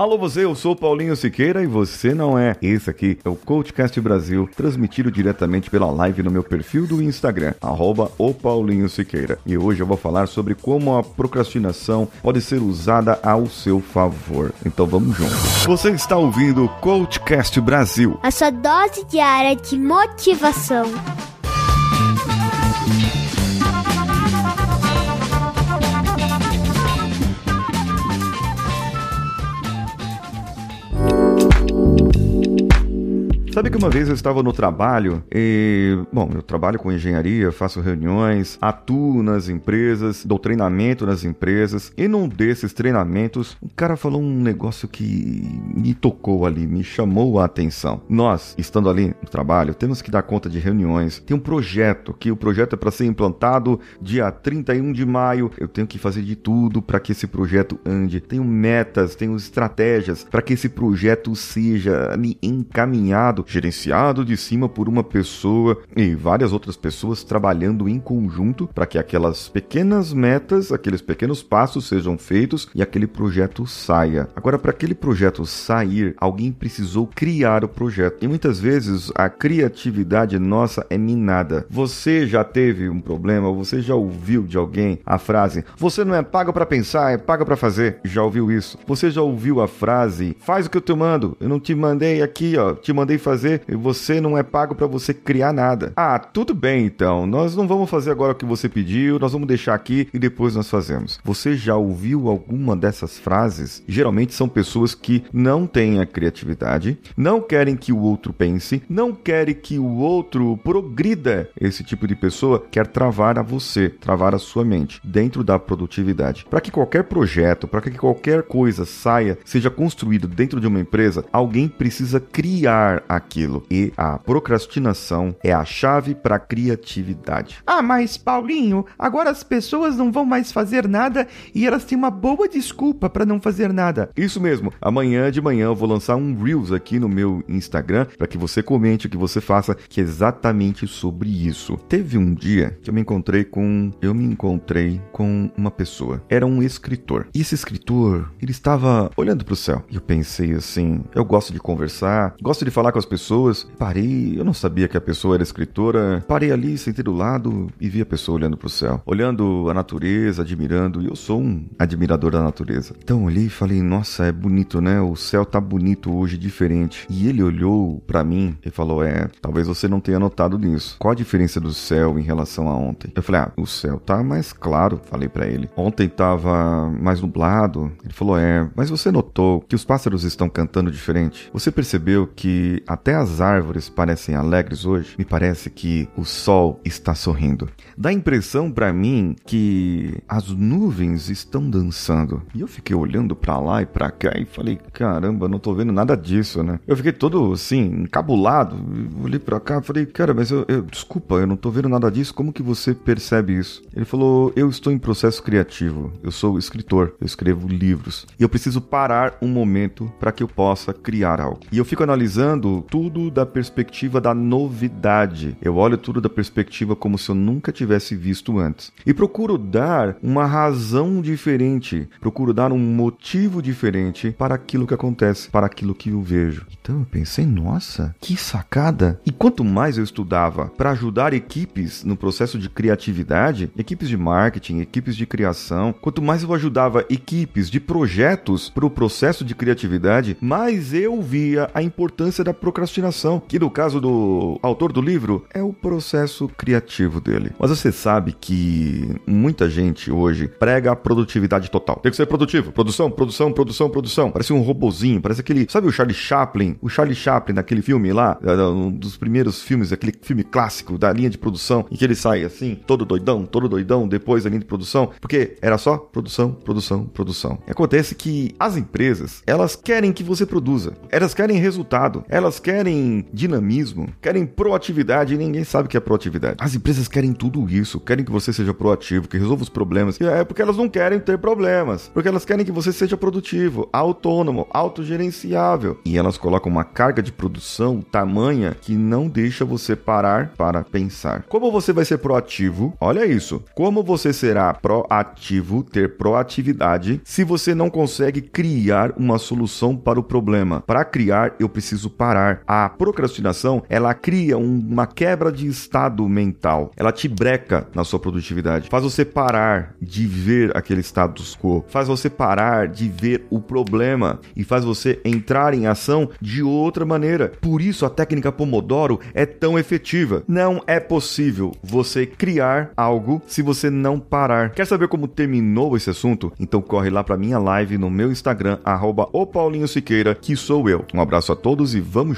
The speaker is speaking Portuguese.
Alô você, eu sou Paulinho Siqueira e você não é. Esse aqui é o Coachcast Brasil, transmitido diretamente pela live no meu perfil do Instagram, arroba o Paulinho Siqueira. E hoje eu vou falar sobre como a procrastinação pode ser usada ao seu favor. Então vamos juntos. Você está ouvindo o Coachcast Brasil. A sua dose diária de motivação. Sabe que uma vez eu estava no trabalho e, bom, eu trabalho com engenharia, faço reuniões, atuo nas empresas, dou treinamento nas empresas e num desses treinamentos, um cara falou um negócio que me tocou ali, me chamou a atenção. Nós, estando ali no trabalho, temos que dar conta de reuniões. Tem um projeto que o projeto é para ser implantado dia 31 de maio. Eu tenho que fazer de tudo para que esse projeto ande. Tenho metas, tenho estratégias para que esse projeto seja ali gerenciado de cima por uma pessoa e várias outras pessoas trabalhando em conjunto para que aquelas pequenas metas, aqueles pequenos passos sejam feitos e aquele projeto saia. Agora, para aquele projeto sair, alguém precisou criar o projeto. E muitas vezes a criatividade nossa é minada. Você já teve um problema, você já ouviu de alguém a frase: "Você não é pago para pensar, é pago para fazer". Já ouviu isso? Você já ouviu a frase: "Faz o que eu te mando, eu não te mandei aqui, ó, te mandei fazer fazer e você não é pago para você criar nada. Ah, tudo bem então. Nós não vamos fazer agora o que você pediu, nós vamos deixar aqui e depois nós fazemos. Você já ouviu alguma dessas frases? Geralmente são pessoas que não têm a criatividade, não querem que o outro pense, não querem que o outro progrida. Esse tipo de pessoa quer travar a você, travar a sua mente dentro da produtividade. Para que qualquer projeto, para que qualquer coisa saia, seja construído dentro de uma empresa, alguém precisa criar aquilo. E a procrastinação é a chave para a criatividade. Ah, mas Paulinho, agora as pessoas não vão mais fazer nada e elas têm uma boa desculpa para não fazer nada. Isso mesmo. Amanhã de manhã eu vou lançar um Reels aqui no meu Instagram para que você comente o que você faça, que é exatamente sobre isso. Teve um dia que eu me encontrei com eu me encontrei com uma pessoa. Era um escritor. E esse escritor, ele estava olhando para o céu. E eu pensei assim, eu gosto de conversar, gosto de falar com as pessoas. Parei, eu não sabia que a pessoa era escritora. Parei ali, sentei do lado e vi a pessoa olhando para o céu, olhando a natureza, admirando. E eu sou um admirador da natureza. Então olhei e falei: Nossa, é bonito, né? O céu tá bonito hoje, diferente. E ele olhou para mim e falou: É, talvez você não tenha notado nisso. Qual a diferença do céu em relação a ontem? Eu falei: Ah, o céu tá mais claro. Falei para ele. Ontem tava mais nublado. Ele falou: É, mas você notou que os pássaros estão cantando diferente? Você percebeu que até as árvores parecem alegres hoje, me parece que o sol está sorrindo. Dá a impressão para mim que as nuvens estão dançando. E eu fiquei olhando para lá e para cá e falei: caramba, não tô vendo nada disso, né? Eu fiquei todo assim, encabulado. Olhei para cá e falei: cara, mas eu, eu, desculpa, eu não tô vendo nada disso. Como que você percebe isso? Ele falou: eu estou em processo criativo. Eu sou escritor, eu escrevo livros. E eu preciso parar um momento para que eu possa criar algo. E eu fico analisando tudo da perspectiva da novidade. Eu olho tudo da perspectiva como se eu nunca tivesse visto antes. E procuro dar uma razão diferente, procuro dar um motivo diferente para aquilo que acontece, para aquilo que eu vejo. Então eu pensei, nossa, que sacada! E quanto mais eu estudava para ajudar equipes no processo de criatividade, equipes de marketing, equipes de criação, quanto mais eu ajudava equipes de projetos para o processo de criatividade, mais eu via a importância da procrastinação, que no caso do autor do livro é o processo criativo dele. Mas você sabe que muita gente hoje prega a produtividade total. Tem que ser produtivo, produção, produção, produção, produção. Parece um robozinho, parece aquele, sabe o Charlie Chaplin? O Charlie Chaplin naquele filme lá, um dos primeiros filmes, aquele filme clássico da linha de produção, em que ele sai assim, todo doidão, todo doidão depois da linha de produção, porque era só produção, produção, produção. E acontece que as empresas, elas querem que você produza. Elas querem resultado. Elas querem querem dinamismo, querem proatividade e ninguém sabe o que é proatividade. As empresas querem tudo isso, querem que você seja proativo, que resolva os problemas. É porque elas não querem ter problemas, porque elas querem que você seja produtivo, autônomo, autogerenciável. E elas colocam uma carga de produção tamanha que não deixa você parar para pensar. Como você vai ser proativo? Olha isso. Como você será proativo, ter proatividade, se você não consegue criar uma solução para o problema? Para criar, eu preciso parar. A procrastinação, ela cria uma quebra de estado mental. Ela te breca na sua produtividade. Faz você parar de ver aquele status quo. Faz você parar de ver o problema e faz você entrar em ação de outra maneira. Por isso a técnica Pomodoro é tão efetiva. Não é possível você criar algo se você não parar. Quer saber como terminou esse assunto? Então corre lá para minha live no meu Instagram @o_paulinho_siqueira, que sou eu. Um abraço a todos e vamos